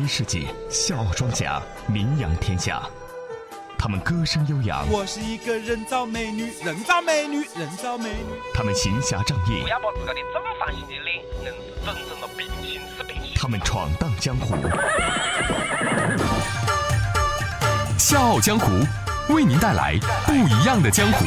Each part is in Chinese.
一世纪，笑傲庄稼名扬天下。他们歌声悠扬，我是一个人造美女，人造美女，人造美女。他们行侠仗义不，要把自个的正方形的脸硬是整成了平行四平行。他们闯荡江湖。笑傲江湖，为您带来不一样的江湖。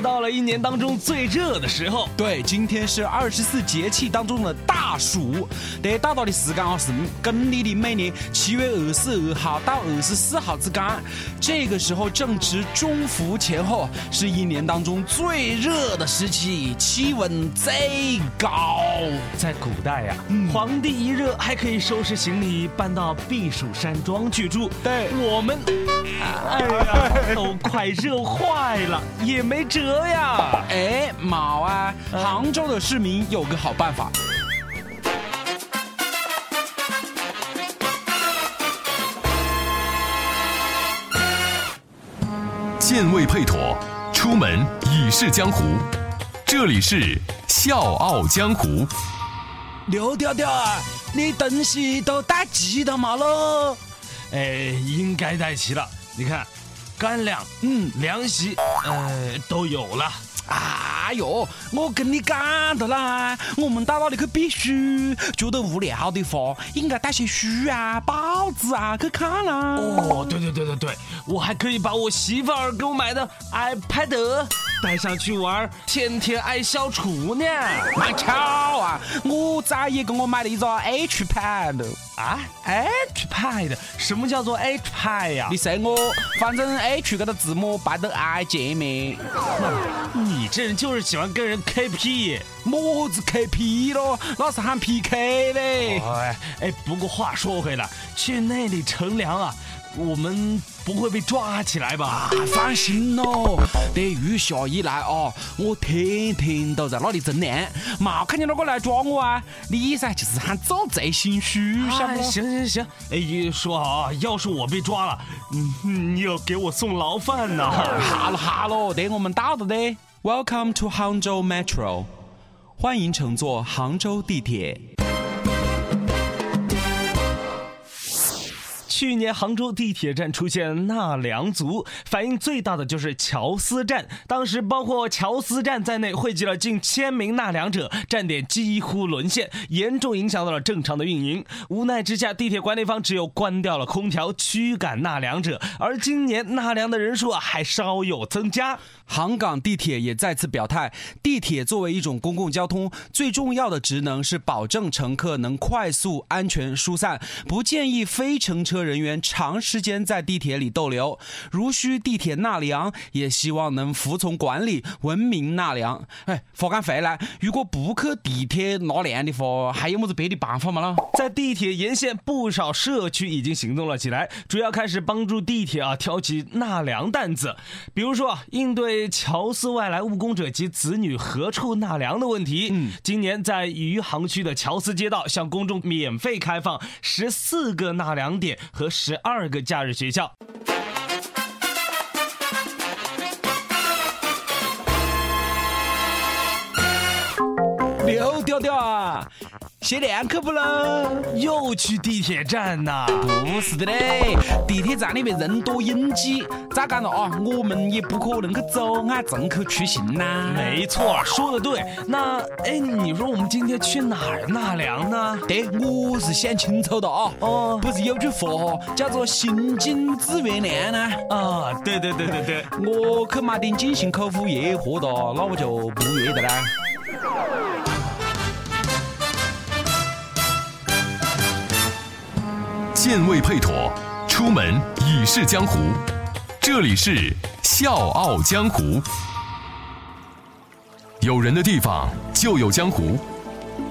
又到了一年当中最热的时候，对，今天是二十四节气当中的大暑，得大到的时间啊是公历的每年七月二十二号到二十四号之间，这个时候正值中伏前后，是一年当中最热的时期，气温最高。在古代呀、皇帝一热还可以收拾行李搬到避暑山庄去住。对我们，哎呀，都快热坏了，也没辙呀。哎，毛啊，杭州的市民有个好办法。剑未配妥，出门已是江湖。这里是笑傲江湖。刘调调啊，你东西都带齐了吗喽？哎，应该带齐了。你看，干粮、嗯，凉席，呃，都有了。哎呦，我跟你讲的啦，我们到那里去避暑，觉得无聊的话，应该带些书啊、报纸啊去看啦。哦，对对对对对，我还可以把我媳妇儿给我买的 iPad 带上去玩，天天爱消除呢。蛮巧啊，我崽也给我买了一个 H Pad。啊，H Pad，什么叫做 H Pad 呀你？随我，反正 H 这个字母摆到 I 前面，你这人就是喜欢跟人 KP。么子 KP 咯，那是喊 PK 嘞。哎哎，不过话说回来，去那里乘凉啊，我们不会被抓起来吧？啊，放心咯，这雨下一来啊，我天天都在那里乘凉，没看见哪个来抓我啊？你噻，就是喊做贼心虚，晓得，不？行行行，哎，说好啊，要是我被抓了，嗯，你要给我送牢饭呐。哈喽哈喽，等我们到了的。Welcome to Hangzhou Metro，欢迎乘坐杭州地铁。去年杭州地铁站出现纳凉族，反应最大的就是乔司站。当时包括乔司站在内，汇集了近千名纳凉者，站点几乎沦陷，严重影响到了正常的运营。无奈之下，地铁管理方只有关掉了空调，驱赶纳凉者。而今年纳凉的人数，还稍有增加。杭港地铁也再次表态，地铁作为一种公共交通，最重要的职能是保证乘客能快速、安全疏散，不建议非乘车人员长时间在地铁里逗留。如需地铁纳凉，也希望能服从管理，文明纳凉。哎，佛干回来？如果不去地铁纳凉的话，还有么子别的办法吗？咯？在地铁沿线，不少社区已经行动了起来，主要开始帮助地铁啊挑起纳凉担子。比如说啊，应对乔司外来务工者及子女何处纳凉的问题。嗯今年在余杭区的乔司街道向公众免费开放十四个纳凉点和十二个假日学校。刘调调啊，限量去不咯？又去地铁站呐、不是的嘞，地铁站里面人多拥挤，咋讲了啊？我们也不可能去走俺乘客出行呐。没错，说的对。那哎，你说我们今天去哪儿纳凉呢？对，我是想清楚的啊。哦不是有句话哈，叫做“行经自然凉”呢。啊，对对对对对。我去买点进行口服液喝的，那我就不约的啦。健胃配妥，出门已是江湖。这里是笑傲江湖。有人的地方就有江湖，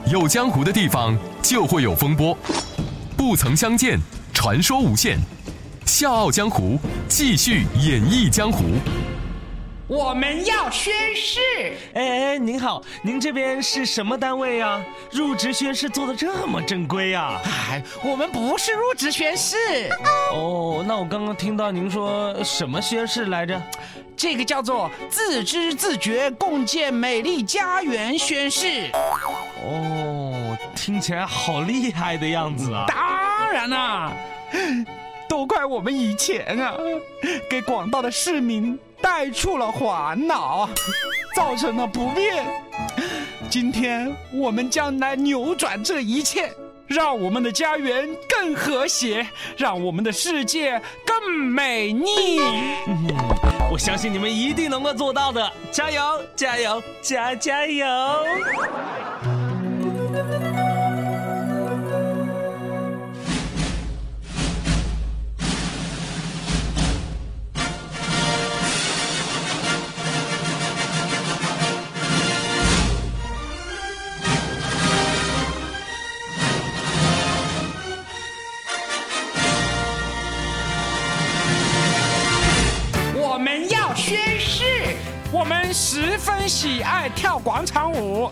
有江湖的地方就会有风波。不曾相见，传说无限。笑傲江湖，继续演绎江湖。我们要宣誓。哎哎，您好，您这边是什么单位啊？入职宣誓做的这么正规啊？哎，我们不是入职宣誓，哦，那我刚刚听到您说什么宣誓来着？这个叫做自知自觉共建美丽家园宣誓。哦，听起来好厉害的样子啊！当然啦，都怪我们以前啊，给广大的市民带出了烦恼，造成了不便。今天我们将来扭转这一切，让我们的家园更和谐，让我们的世界更美丽。我相信你们一定能够做到的，加油，加油，加加油！喜爱跳广场舞。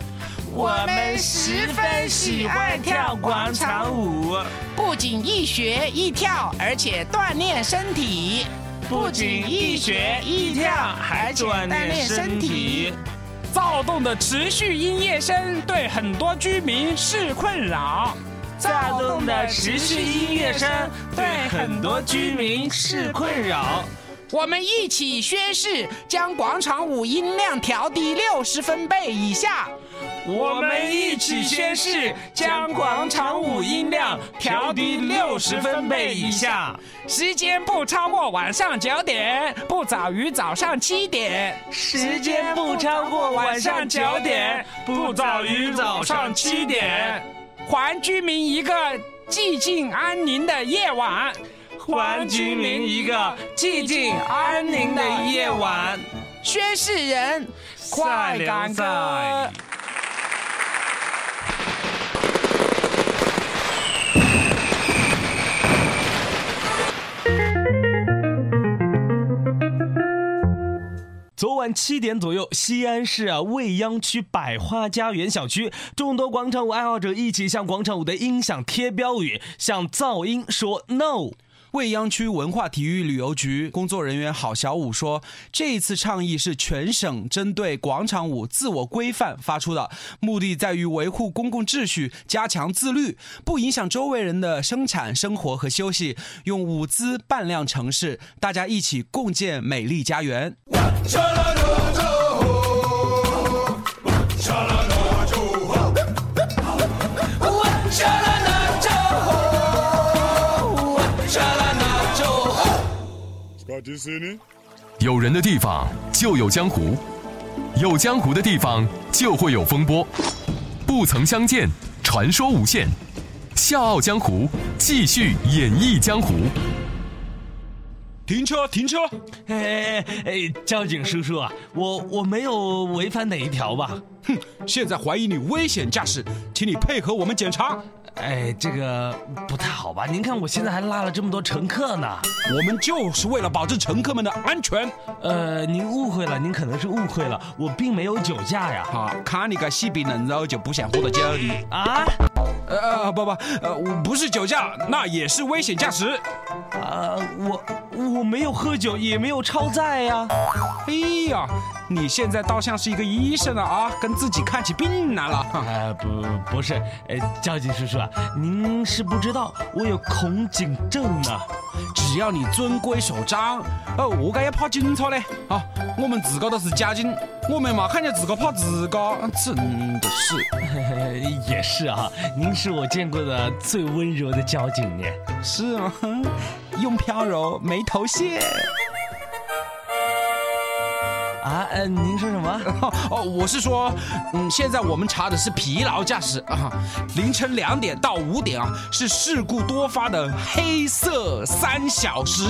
我们十分喜欢跳广场舞，不仅一学一跳，而且锻炼身体。不仅一学一跳，还锻炼身体。躁动的持续音乐声对很多居民是困扰。躁动的持续音乐声对很多居民是困扰。我们一起宣誓，将广场舞音量调低六十分贝以下。我们一起宣誓，将广场舞音量调低六十分贝以下，时间不超过晚上九点，不早于早上七点。时间不超过晚上九点，不早于早上七点，还居民一个寂静安宁的夜晚。还居民一个寂静安宁的夜晚。宣誓人，快感哥。昨晚七点左右，西安市啊未央区百花家园小区，众多广场舞爱好者一起向广场舞的音响贴标语，向噪音说 “no”。未央区文化体育旅游局工作人员郝小武说：“这一次倡议是全省针对广场舞自我规范发出的，目的在于维护公共秩序，加强自律，不影响周围人的生产生活和休息，用舞姿扮靓城市，大家一起共建美丽家园。”有人的地方就有江湖，有江湖的地方就会有风波。不曾相见，传说无限。笑傲江湖，继续演绎江湖。停车！停车！哎哎哎，交警叔叔啊，我我没有违反哪一条吧？哼，现在怀疑你危险驾驶，请你配合我们检查。哎，这个不太好吧？您看我现在还拉了这么多乘客呢。我们就是为了保证乘客们的安全。呃，您误会了，您可能是误会了，我并没有酒驾呀。好，看你个细皮嫩肉，就不想喝了酒的啊。呃呃不不，呃我不是酒驾，那也是危险驾驶。啊，我我没有喝酒，也没有超载呀。哎呀，你现在倒像是一个医生了啊，跟自己看起病来了。啊 不不是，呃交警叔叔啊，您是不知道我有恐警症呢。只要你遵规守章，哦，我该要怕警察嘞？啊，我们自个都是交警，我们嘛看见自个怕自个，真的是。也是啊，您是我见过的最温柔的交警呢。是吗？用飘柔没头屑。啊，呃，您说什么？哦，我是说，嗯，现在我们查的是疲劳驾驶啊，凌晨两点到五点啊是事故多发的黑色三小时，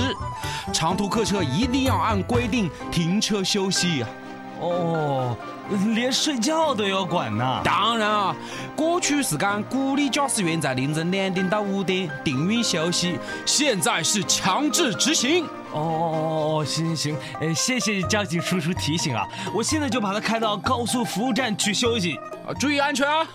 长途客车一定要按规定停车休息啊。哦，连睡觉都要管呐？当然啊，过去是讲鼓励驾驶员在凌晨两点到五点停运休息，现在是强制执行。哦哦哦哦哦，行行行，呃，谢谢交警叔叔提醒啊，我现在就把他开到高速服务站去休息。啊，注意安全啊！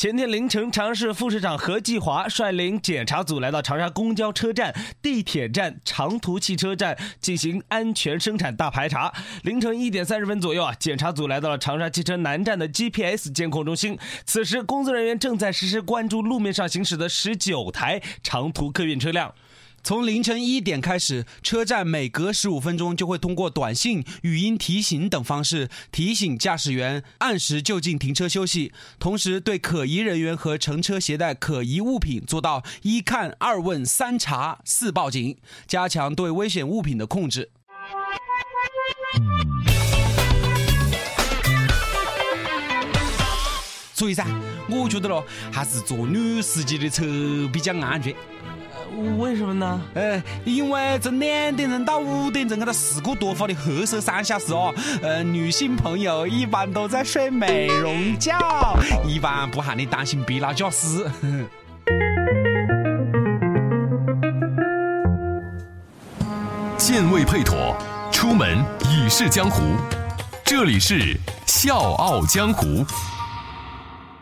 前天凌晨，长沙市副市长何继华率领检查组来到长沙公交车站、地铁站、长途汽车站进行安全生产大排查。凌晨一点三十分左右啊，检查组来到了长沙汽车南站的 GPS 监控中心。此时，工作人员正在实时关注路面上行驶的十九台长途客运车辆。从凌晨一点开始，车站每隔十五分钟就会通过短信、语音提醒等方式提醒驾驶员按时就近停车休息，同时对可疑人员和乘车携带可疑物品做到一看、二问、三查、四报警，加强对危险物品的控制。所以噻，我觉得咯，还是坐女司机的车比较安全。为什么呢？呃，因为从两点钟到五点钟这个事故多发的黑色三小时哦，呃，女性朋友一般都在睡美容觉，一般不喊你担心疲劳驾驶。健胃配妥，出门已是江湖。这里是《笑傲江湖》。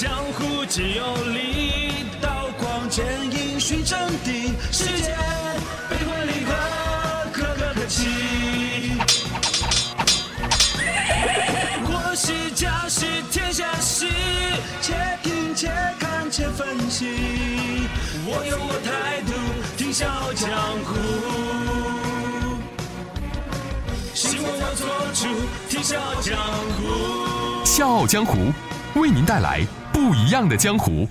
江湖只有力，刀光剑影寻真谛，世间悲欢离合，可歌可泣。我是家是天下事，且听且看且分析。我有我态度，听笑傲江湖。希望要做主，听笑傲江湖。笑傲江湖为您带来不一样的江湖。